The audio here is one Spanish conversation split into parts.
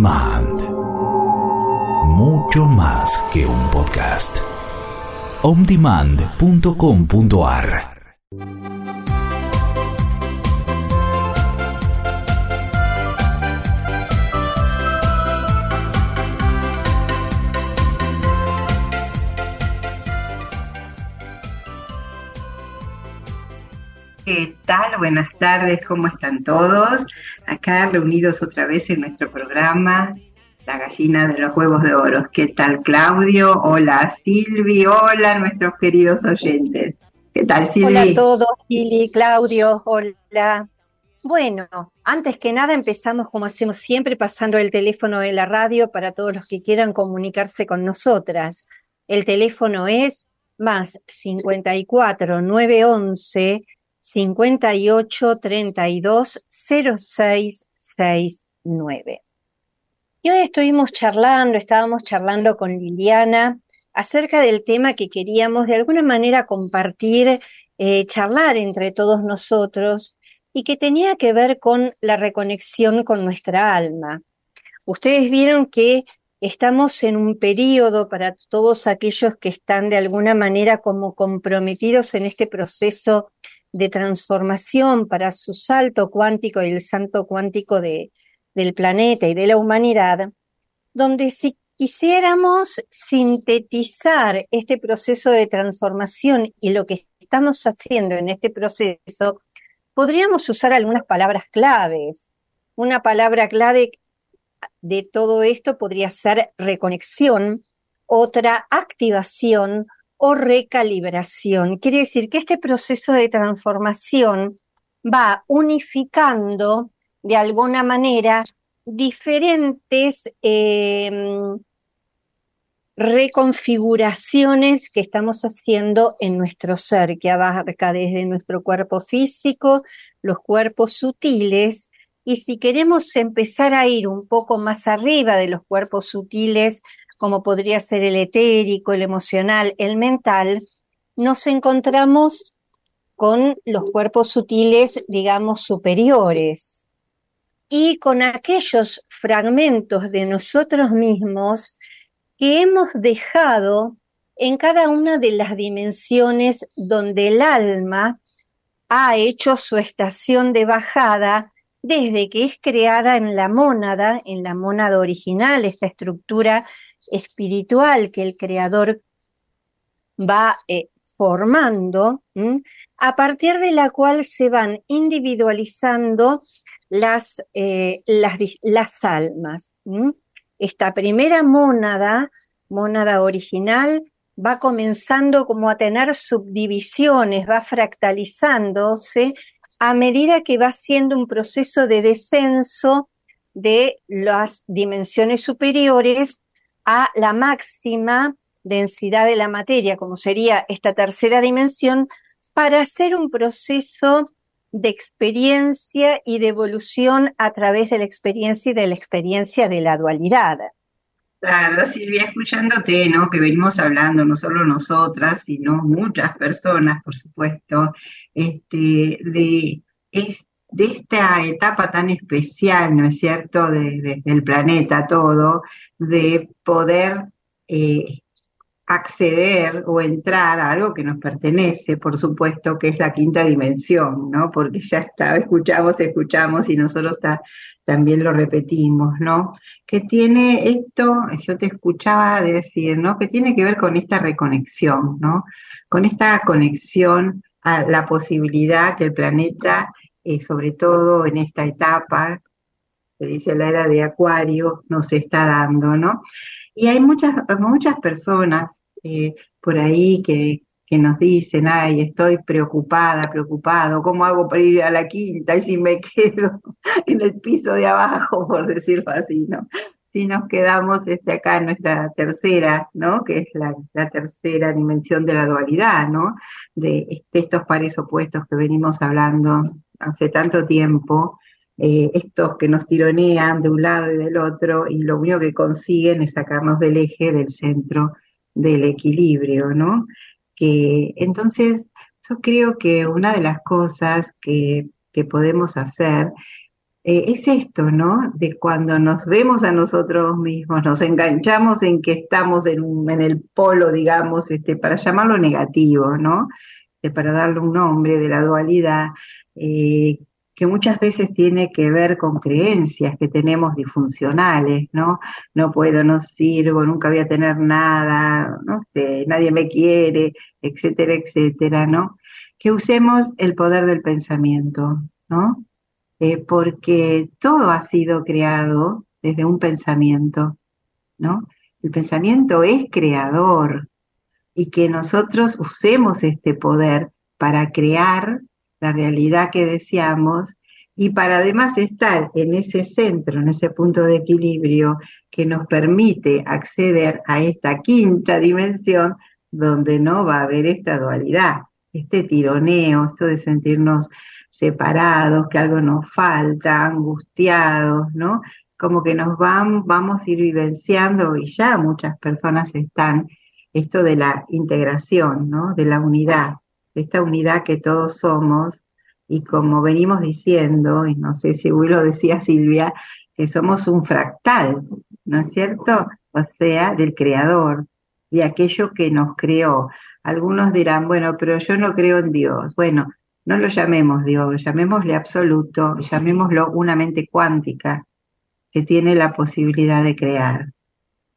Demand. Mucho más que un podcast. ondemand.com.ar ¿Qué tal? Buenas tardes, ¿cómo están todos? Acá reunidos otra vez en nuestro programa, La gallina de los huevos de oro. ¿Qué tal, Claudio? Hola, Silvi. Hola, nuestros queridos oyentes. ¿Qué tal, Silvi? Hola a todos, Lili, Claudio, hola. Bueno, antes que nada empezamos como hacemos siempre, pasando el teléfono de la radio para todos los que quieran comunicarse con nosotras. El teléfono es más 54 911 58 32 06 69. Y hoy estuvimos charlando, estábamos charlando con Liliana acerca del tema que queríamos de alguna manera compartir, eh, charlar entre todos nosotros y que tenía que ver con la reconexión con nuestra alma. Ustedes vieron que estamos en un periodo para todos aquellos que están de alguna manera como comprometidos en este proceso de transformación para su salto cuántico y el salto cuántico de, del planeta y de la humanidad, donde si quisiéramos sintetizar este proceso de transformación y lo que estamos haciendo en este proceso, podríamos usar algunas palabras claves. Una palabra clave de todo esto podría ser reconexión, otra activación o recalibración. Quiere decir que este proceso de transformación va unificando de alguna manera diferentes eh, reconfiguraciones que estamos haciendo en nuestro ser, que abarca desde nuestro cuerpo físico, los cuerpos sutiles, y si queremos empezar a ir un poco más arriba de los cuerpos sutiles, como podría ser el etérico, el emocional, el mental, nos encontramos con los cuerpos sutiles, digamos, superiores. Y con aquellos fragmentos de nosotros mismos que hemos dejado en cada una de las dimensiones donde el alma ha hecho su estación de bajada desde que es creada en la mónada, en la mónada original, esta estructura espiritual que el creador va eh, formando, a partir de la cual se van individualizando las, eh, las, almas. Esta primera mónada, mónada original, va comenzando como a tener subdivisiones, va fractalizándose a medida que va haciendo un proceso de descenso de las dimensiones superiores a la máxima densidad de la materia, como sería esta tercera dimensión, para hacer un proceso de experiencia y de evolución a través de la experiencia y de la experiencia de la dualidad. Claro, Silvia, escuchándote, ¿no? Que venimos hablando, no solo nosotras, sino muchas personas, por supuesto, este, de, es, de esta etapa tan especial, ¿no es cierto?, de, de, del planeta todo, de poder eh, acceder o entrar a algo que nos pertenece, por supuesto, que es la quinta dimensión, ¿no? Porque ya está, escuchamos, escuchamos y nosotros ta, también lo repetimos, ¿no? Que tiene esto, yo te escuchaba decir, ¿no? Que tiene que ver con esta reconexión, ¿no? Con esta conexión a la posibilidad que el planeta, eh, sobre todo en esta etapa, se dice la era de Acuario, nos está dando, ¿no? Y hay muchas, muchas personas eh, por ahí que, que nos dicen, ay, estoy preocupada, preocupado, ¿cómo hago para ir a la quinta? Y si me quedo en el piso de abajo, por decirlo así, ¿no? Si nos quedamos este, acá en nuestra tercera, ¿no? Que es la, tercera dimensión de la dualidad, ¿no? De, de estos pares opuestos que venimos hablando hace tanto tiempo, eh, estos que nos tironean de un lado y del otro, y lo único que consiguen es sacarnos del eje, del centro del equilibrio, ¿no? Que, entonces, yo creo que una de las cosas que, que podemos hacer eh, es esto, ¿no? De cuando nos vemos a nosotros mismos, nos enganchamos en que estamos en, un, en el polo, digamos, este, para llamarlo negativo, ¿no? Eh, para darle un nombre de la dualidad, eh, que muchas veces tiene que ver con creencias que tenemos disfuncionales, ¿no? No puedo, no sirvo, nunca voy a tener nada, no sé, nadie me quiere, etcétera, etcétera, ¿no? Que usemos el poder del pensamiento, ¿no? Eh, porque todo ha sido creado desde un pensamiento, ¿no? El pensamiento es creador y que nosotros usemos este poder para crear la realidad que deseamos y para además estar en ese centro, en ese punto de equilibrio que nos permite acceder a esta quinta dimensión donde no va a haber esta dualidad, este tironeo, esto de sentirnos separados, que algo nos falta, angustiados, ¿no? Como que nos van, vamos a ir vivenciando y ya muchas personas están esto de la integración, ¿no? De la unidad, de esta unidad que todos somos y como venimos diciendo, y no sé si hoy lo decía Silvia, que somos un fractal, ¿no es cierto? O sea, del creador, de aquello que nos creó. Algunos dirán, bueno, pero yo no creo en Dios. Bueno, no lo llamemos Dios, llamémosle absoluto, llamémoslo una mente cuántica que tiene la posibilidad de crear,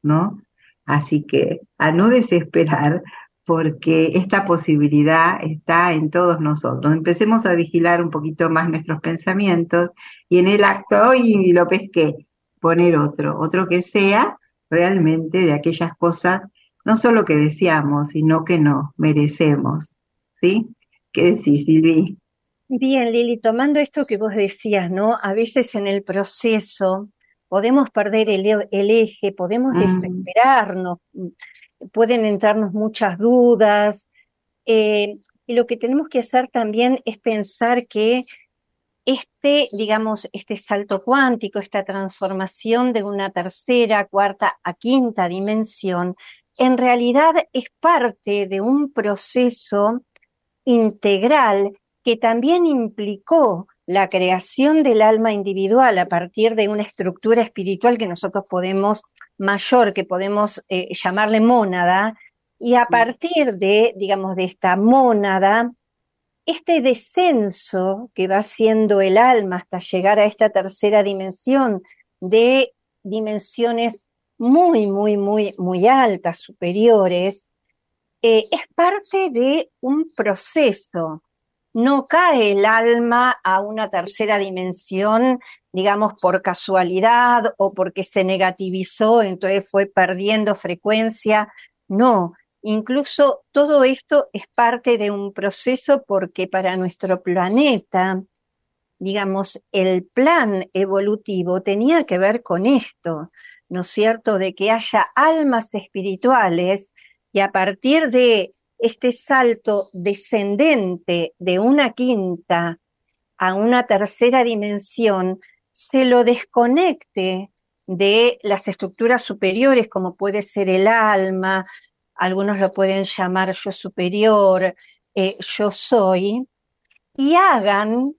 ¿no? Así que a no desesperar porque esta posibilidad está en todos nosotros. Empecemos a vigilar un poquito más nuestros pensamientos y en el acto, y lo pesqué, poner otro, otro que sea realmente de aquellas cosas, no solo que deseamos, sino que no merecemos. ¿Sí? ¿Qué decís, Silvi? Bien, Lili, tomando esto que vos decías, ¿no? A veces en el proceso podemos perder el, el eje, podemos desesperarnos, pueden entrarnos muchas dudas. Eh, y lo que tenemos que hacer también es pensar que este, digamos, este salto cuántico, esta transformación de una tercera, cuarta a quinta dimensión, en realidad es parte de un proceso integral que también implicó la creación del alma individual a partir de una estructura espiritual que nosotros podemos, mayor, que podemos eh, llamarle mónada, y a partir de, digamos, de esta mónada, este descenso que va haciendo el alma hasta llegar a esta tercera dimensión de dimensiones muy, muy, muy, muy altas, superiores, eh, es parte de un proceso. No cae el alma a una tercera dimensión, digamos, por casualidad o porque se negativizó, entonces fue perdiendo frecuencia. No, incluso todo esto es parte de un proceso porque para nuestro planeta, digamos, el plan evolutivo tenía que ver con esto, ¿no es cierto?, de que haya almas espirituales y a partir de este salto descendente de una quinta a una tercera dimensión, se lo desconecte de las estructuras superiores, como puede ser el alma, algunos lo pueden llamar yo superior, eh, yo soy, y hagan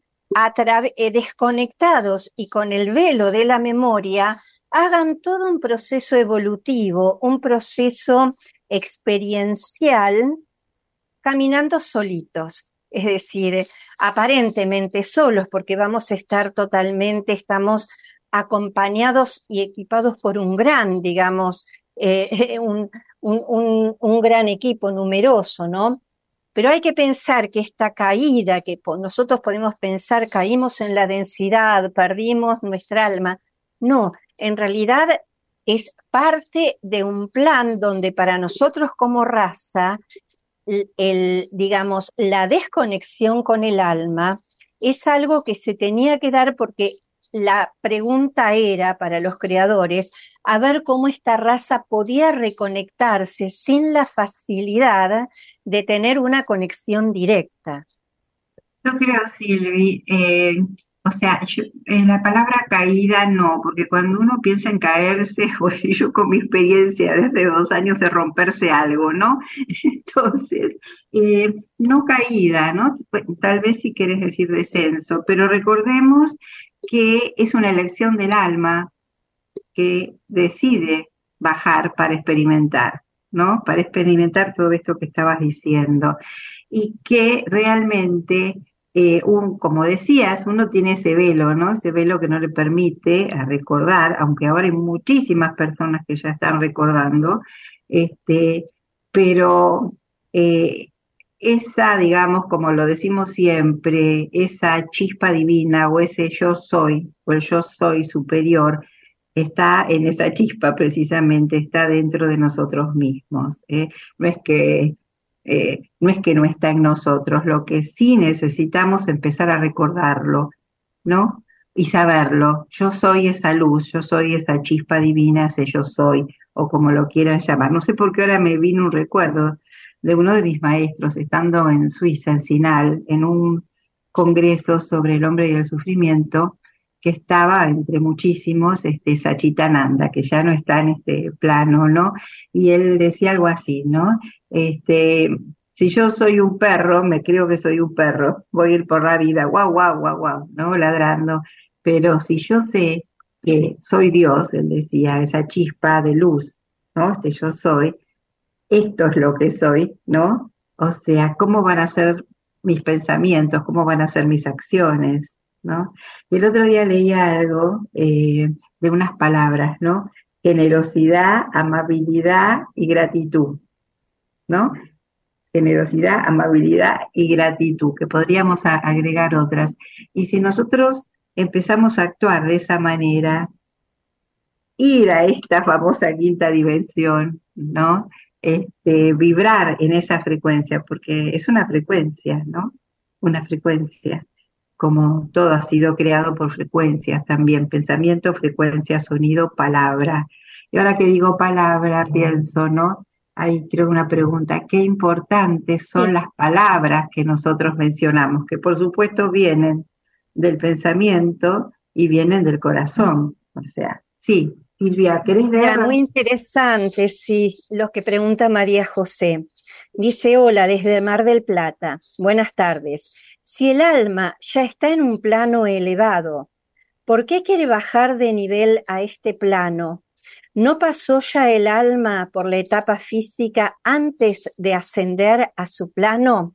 eh, desconectados y con el velo de la memoria, hagan todo un proceso evolutivo, un proceso experiencial caminando solitos, es decir, aparentemente solos, porque vamos a estar totalmente, estamos acompañados y equipados por un gran, digamos, eh, un, un, un, gran equipo numeroso, ¿no? Pero hay que pensar que esta caída, que nosotros podemos pensar caímos en la densidad, perdimos nuestra alma, no, en realidad es parte de un plan donde para nosotros como raza el, digamos, la desconexión con el alma es algo que se tenía que dar porque la pregunta era para los creadores a ver cómo esta raza podía reconectarse sin la facilidad de tener una conexión directa. Yo creo, Silvi, eh, o sea, en la palabra caída no, porque cuando uno piensa en caerse, yo con mi experiencia de hace dos años de romperse algo, ¿no? Entonces, eh, no caída, ¿no? Pues, tal vez si quieres decir descenso, pero recordemos que es una elección del alma que decide bajar para experimentar, ¿no? Para experimentar todo esto que estabas diciendo. Y que realmente eh, un, como decías, uno tiene ese velo, ¿no? Ese velo que no le permite a recordar, aunque ahora hay muchísimas personas que ya están recordando, este, pero eh, esa, digamos, como lo decimos siempre, esa chispa divina o ese yo soy, o el yo soy superior, está en esa chispa precisamente, está dentro de nosotros mismos. ¿eh? No es que eh, no es que no está en nosotros, lo que sí necesitamos empezar a recordarlo, ¿no? Y saberlo. Yo soy esa luz, yo soy esa chispa divina, ese yo soy, o como lo quieran llamar. No sé por qué ahora me vino un recuerdo de uno de mis maestros, estando en Suiza, en Sinal, en un congreso sobre el hombre y el sufrimiento, que estaba entre muchísimos, este, Sachitananda, que ya no está en este plano, ¿no? Y él decía algo así, ¿no? Este, si yo soy un perro, me creo que soy un perro, voy a ir por la vida, guau, guau, guau, guau, ¿no? Ladrando. Pero si yo sé que soy Dios, él decía, esa chispa de luz, ¿no? Este yo soy, esto es lo que soy, ¿no? O sea, ¿cómo van a ser mis pensamientos? ¿Cómo van a ser mis acciones? ¿no? Y el otro día leía algo eh, de unas palabras, ¿no? Generosidad, amabilidad y gratitud, ¿no? Generosidad, amabilidad y gratitud, que podríamos agregar otras. Y si nosotros empezamos a actuar de esa manera, ir a esta famosa quinta dimensión, ¿no? Este, vibrar en esa frecuencia, porque es una frecuencia, ¿no? Una frecuencia como todo ha sido creado por frecuencias también, pensamiento, frecuencia, sonido, palabra. Y ahora que digo palabra, pienso, ¿no? Ahí creo una pregunta, ¿qué importantes son las palabras que nosotros mencionamos? Que por supuesto vienen del pensamiento y vienen del corazón. O sea, sí, Silvia, ¿querés leer? Muy interesante, sí, lo que pregunta María José. Dice, hola, desde Mar del Plata. Buenas tardes. Si el alma ya está en un plano elevado, ¿por qué quiere bajar de nivel a este plano? ¿No pasó ya el alma por la etapa física antes de ascender a su plano?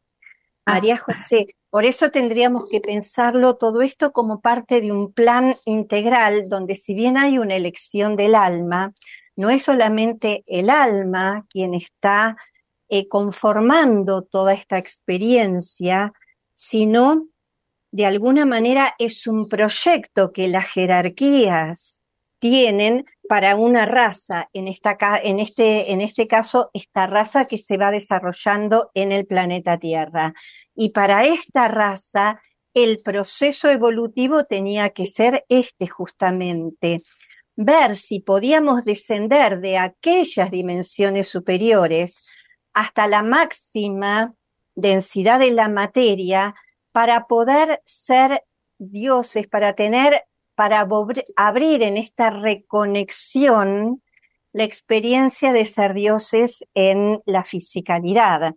María ah. José, por eso tendríamos que pensarlo todo esto como parte de un plan integral donde si bien hay una elección del alma, no es solamente el alma quien está eh, conformando toda esta experiencia, sino de alguna manera es un proyecto que las jerarquías tienen para una raza, en, esta, en, este, en este caso, esta raza que se va desarrollando en el planeta Tierra. Y para esta raza, el proceso evolutivo tenía que ser este justamente, ver si podíamos descender de aquellas dimensiones superiores hasta la máxima densidad de la materia para poder ser dioses, para tener, para abrir en esta reconexión la experiencia de ser dioses en la fisicalidad.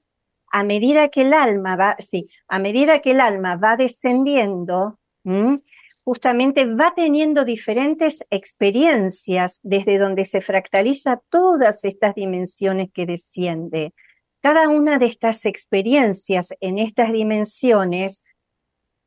A medida que el alma va, sí, a medida que el alma va descendiendo, justamente va teniendo diferentes experiencias desde donde se fractaliza todas estas dimensiones que desciende. Cada una de estas experiencias en estas dimensiones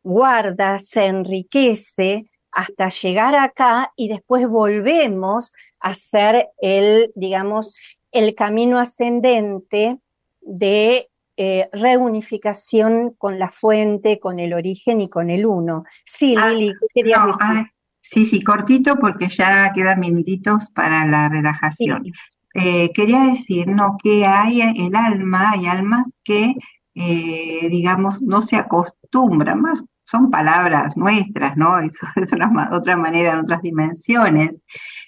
guarda, se enriquece hasta llegar acá y después volvemos a hacer el, digamos, el camino ascendente de eh, reunificación con la fuente, con el origen y con el uno. Sí, ah, Lili, ¿qué querías decir? Ah, sí, sí, cortito porque ya quedan minutitos para la relajación. eh, quería decir, ¿no? Que hay el alma, hay almas que, eh, digamos, no se acostumbran, más son palabras nuestras, ¿no? Es otra manera, en otras dimensiones,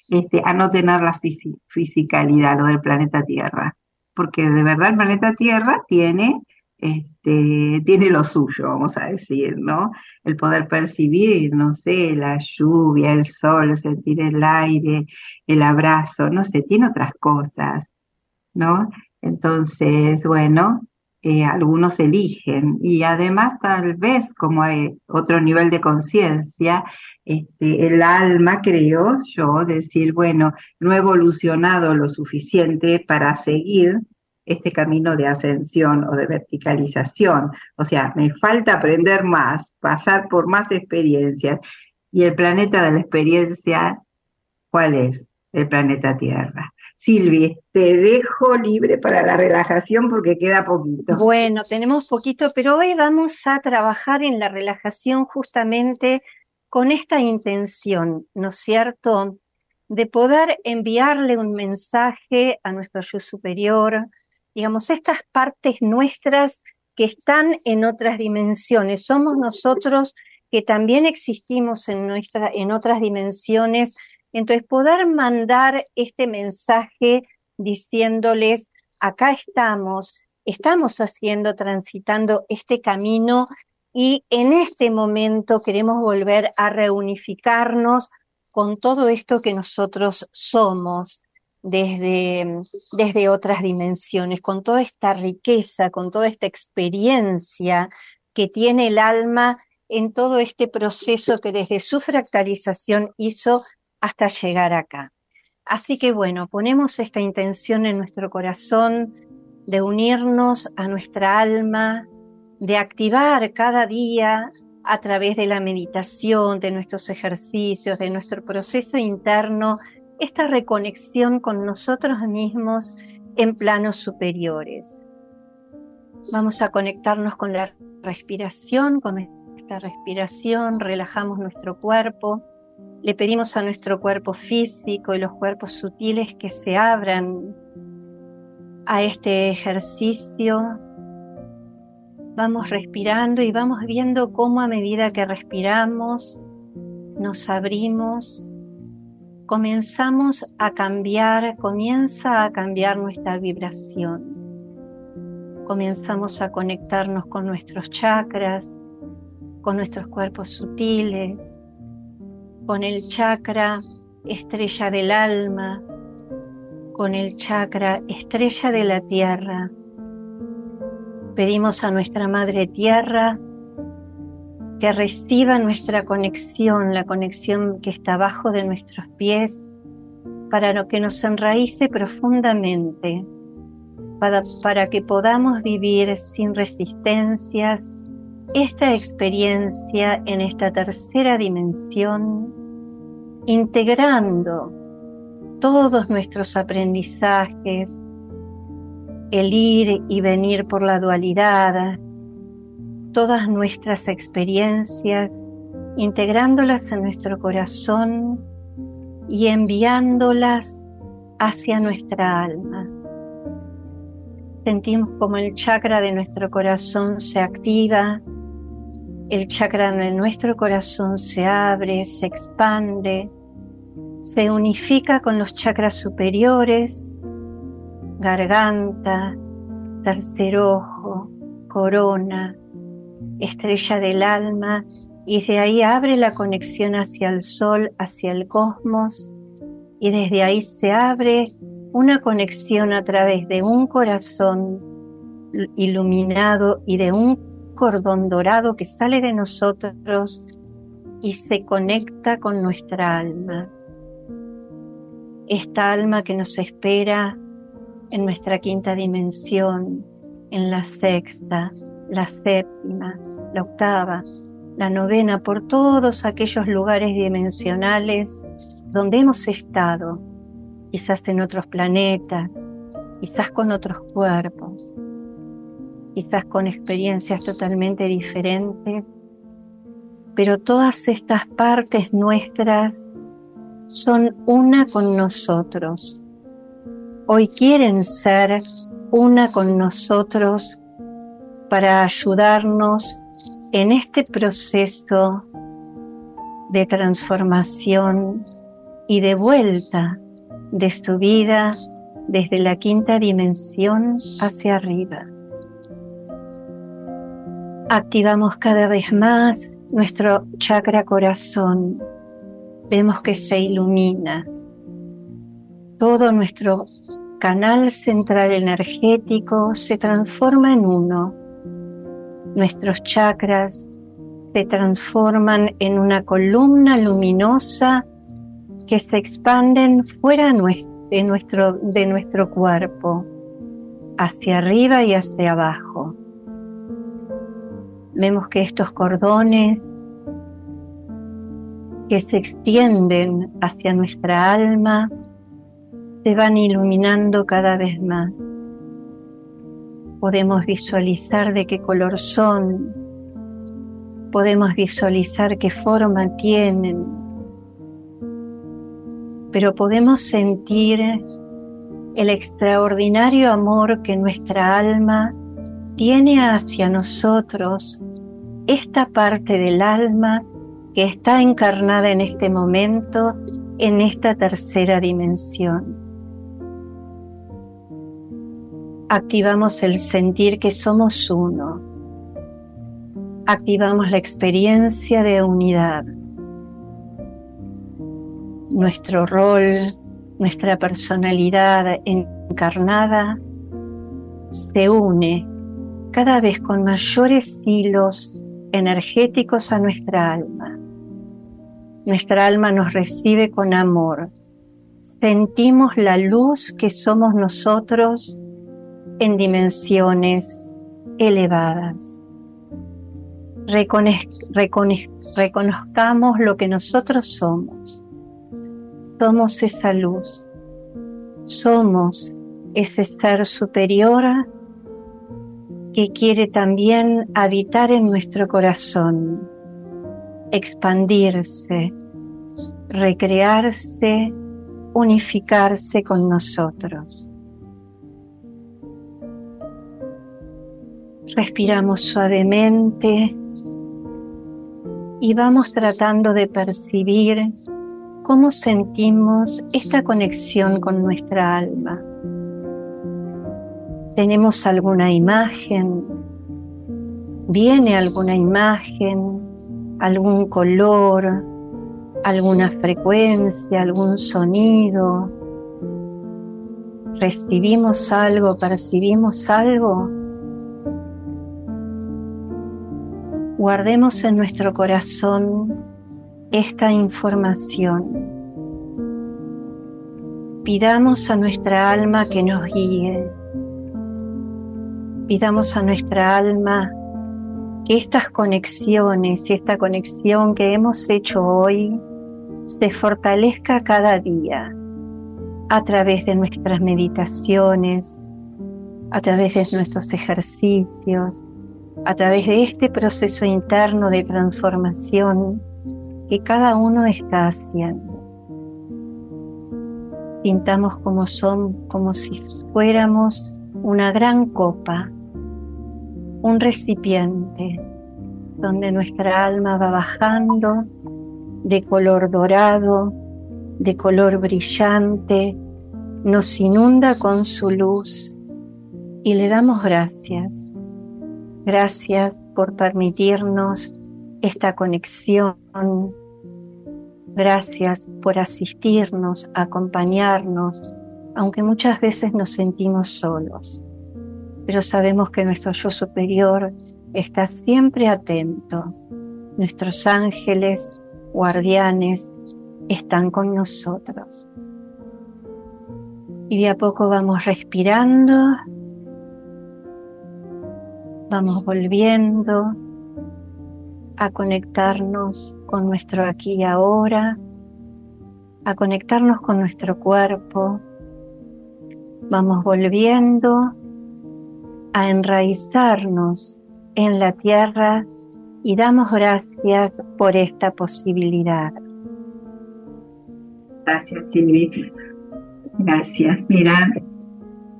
este, a no tener la fisicalidad, lo del planeta Tierra. Porque de verdad el planeta Tierra tiene este, tiene lo suyo, vamos a decir, ¿no? El poder percibir, no sé, la lluvia, el sol, sentir el aire, el abrazo, no sé, tiene otras cosas, ¿no? Entonces, bueno, eh, algunos eligen y además tal vez como hay otro nivel de conciencia, este, el alma, creo yo, decir, bueno, no he evolucionado lo suficiente para seguir este camino de ascensión o de verticalización. O sea, me falta aprender más, pasar por más experiencias. Y el planeta de la experiencia, ¿cuál es? El planeta Tierra. Silvi, te dejo libre para la relajación porque queda poquito. Bueno, tenemos poquito, pero hoy vamos a trabajar en la relajación justamente con esta intención, ¿no es cierto? De poder enviarle un mensaje a nuestro yo superior, digamos, estas partes nuestras que están en otras dimensiones. Somos nosotros que también existimos en, en otras dimensiones. Entonces, poder mandar este mensaje diciéndoles, acá estamos, estamos haciendo, transitando este camino y en este momento queremos volver a reunificarnos con todo esto que nosotros somos desde, desde otras dimensiones, con toda esta riqueza, con toda esta experiencia que tiene el alma en todo este proceso que desde su fractalización hizo hasta llegar acá. Así que bueno, ponemos esta intención en nuestro corazón de unirnos a nuestra alma, de activar cada día a través de la meditación, de nuestros ejercicios, de nuestro proceso interno esta reconexión con nosotros mismos en planos superiores. Vamos a conectarnos con la respiración, con esta respiración, relajamos nuestro cuerpo, le pedimos a nuestro cuerpo físico y los cuerpos sutiles que se abran a este ejercicio. Vamos respirando y vamos viendo cómo a medida que respiramos nos abrimos comenzamos a cambiar, comienza a cambiar nuestra vibración. Comenzamos a conectarnos con nuestros chakras, con nuestros cuerpos sutiles, con el chakra estrella del alma, con el chakra estrella de la tierra. Pedimos a nuestra Madre Tierra que reciba nuestra conexión, la conexión que está abajo de nuestros pies, para que nos enraíce profundamente, para, para que podamos vivir sin resistencias esta experiencia en esta tercera dimensión, integrando todos nuestros aprendizajes, el ir y venir por la dualidad, todas nuestras experiencias, integrándolas en nuestro corazón y enviándolas hacia nuestra alma. Sentimos como el chakra de nuestro corazón se activa, el chakra de nuestro corazón se abre, se expande, se unifica con los chakras superiores, garganta, tercer ojo, corona, estrella del alma, y de ahí abre la conexión hacia el sol, hacia el cosmos, y desde ahí se abre una conexión a través de un corazón iluminado y de un cordón dorado que sale de nosotros y se conecta con nuestra alma. Esta alma que nos espera en nuestra quinta dimensión, en la sexta, la séptima, la octava, la novena, por todos aquellos lugares dimensionales donde hemos estado, quizás en otros planetas, quizás con otros cuerpos, quizás con experiencias totalmente diferentes, pero todas estas partes nuestras son una con nosotros. hoy quieren ser una con nosotros para ayudarnos en este proceso de transformación y de vuelta de su vida desde la quinta dimensión hacia arriba. Activamos cada vez más nuestro chakra corazón. Vemos que se ilumina. Todo nuestro canal central energético se transforma en uno. Nuestros chakras se transforman en una columna luminosa que se expanden fuera de nuestro, de nuestro cuerpo, hacia arriba y hacia abajo. Vemos que estos cordones que se extienden hacia nuestra alma se van iluminando cada vez más. Podemos visualizar de qué color son, podemos visualizar qué forma tienen, pero podemos sentir el extraordinario amor que nuestra alma tiene hacia nosotros, esta parte del alma que está encarnada en este momento en esta tercera dimensión activamos el sentir que somos uno, activamos la experiencia de unidad. Nuestro rol, nuestra personalidad encarnada se une cada vez con mayores hilos energéticos a nuestra alma. Nuestra alma nos recibe con amor. Sentimos la luz que somos nosotros en dimensiones elevadas. reconozcamos lo que nosotros somos. Somos esa luz. Somos ese ser superior que quiere también habitar en nuestro corazón, expandirse, recrearse, unificarse con nosotros. Respiramos suavemente y vamos tratando de percibir cómo sentimos esta conexión con nuestra alma. ¿Tenemos alguna imagen? ¿Viene alguna imagen? ¿Algún color? ¿Alguna frecuencia? ¿Algún sonido? ¿Recibimos algo? ¿Percibimos algo? guardemos en nuestro corazón esta información. Pidamos a nuestra alma que nos guíe. Pidamos a nuestra alma que estas conexiones y esta conexión que hemos hecho hoy se fortalezca cada día a través de nuestras meditaciones, a través de nuestros ejercicios, a través de este proceso interno de transformación que cada uno está haciendo. Pintamos como son, como si fuéramos una gran copa, un recipiente donde nuestra alma va bajando de color dorado, de color brillante, nos inunda con su luz y le damos gracias Gracias por permitirnos esta conexión. Gracias por asistirnos, acompañarnos, aunque muchas veces nos sentimos solos. Pero sabemos que nuestro yo superior está siempre atento. Nuestros ángeles, guardianes, están con nosotros. Y de a poco vamos respirando vamos volviendo a conectarnos con nuestro aquí y ahora, a conectarnos con nuestro cuerpo. Vamos volviendo a enraizarnos en la tierra y damos gracias por esta posibilidad. Gracias, Silvi. Gracias. Mira,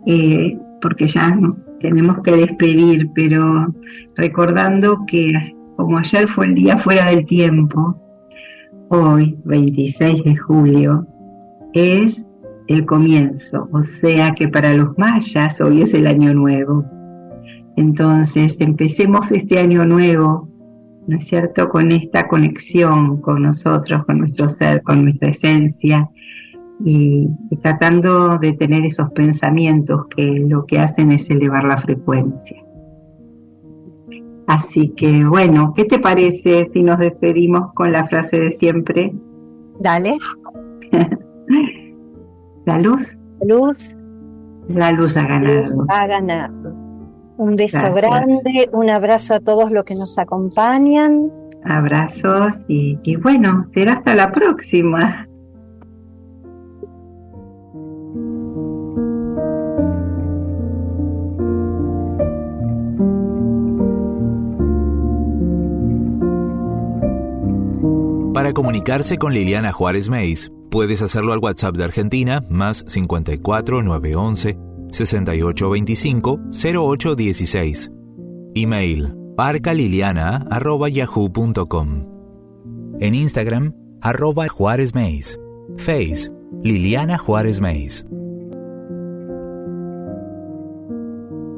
eh, porque ya nos tenemos que despedir, pero recordando que como ayer fue el día fuera del tiempo, hoy, 26 de julio, es el comienzo, o sea que para los mayas hoy es el año nuevo. Entonces, empecemos este año nuevo, ¿no es cierto?, con esta conexión con nosotros, con nuestro ser, con nuestra esencia, y, tratando de tener esos pensamientos que lo que hacen es elevar la frecuencia. Así que bueno, ¿qué te parece si nos despedimos con la frase de siempre? Dale. la luz. Luz. La luz ha ganado. Ha ganado. Un beso grande, un abrazo a todos los que nos acompañan. Abrazos y, y bueno, será hasta la próxima. Para comunicarse con Liliana Juárez Meis, puedes hacerlo al WhatsApp de Argentina más 54 911 6825 0816. Email parcaliliana.yahoo.com. En Instagram, arroba Juárez Meis. Face, Liliana Juárez Meis.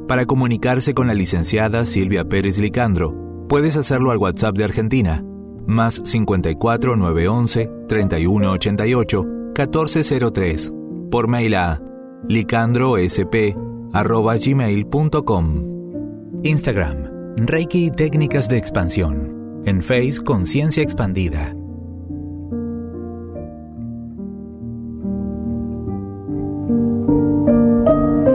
Para comunicarse con la licenciada Silvia Pérez Licandro, puedes hacerlo al WhatsApp de Argentina más 54 911 3188 1403 por mail a licandrosp@gmail.com. Instagram Reiki Técnicas de Expansión. En Face Conciencia Expandida.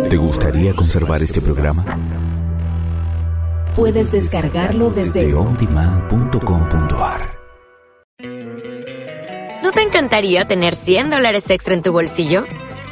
¿Te gustaría conservar este programa? Puedes descargarlo desde de ondemand.com.ar. ¿No te encantaría tener 100 dólares extra en tu bolsillo?